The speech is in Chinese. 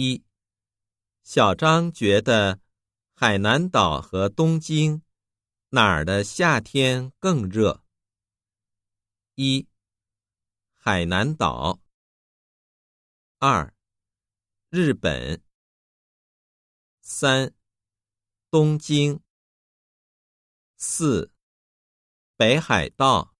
一。小张觉得海南岛和东京哪儿的夏天更热。一。海南岛。二。日本。三。东京。四。北海道。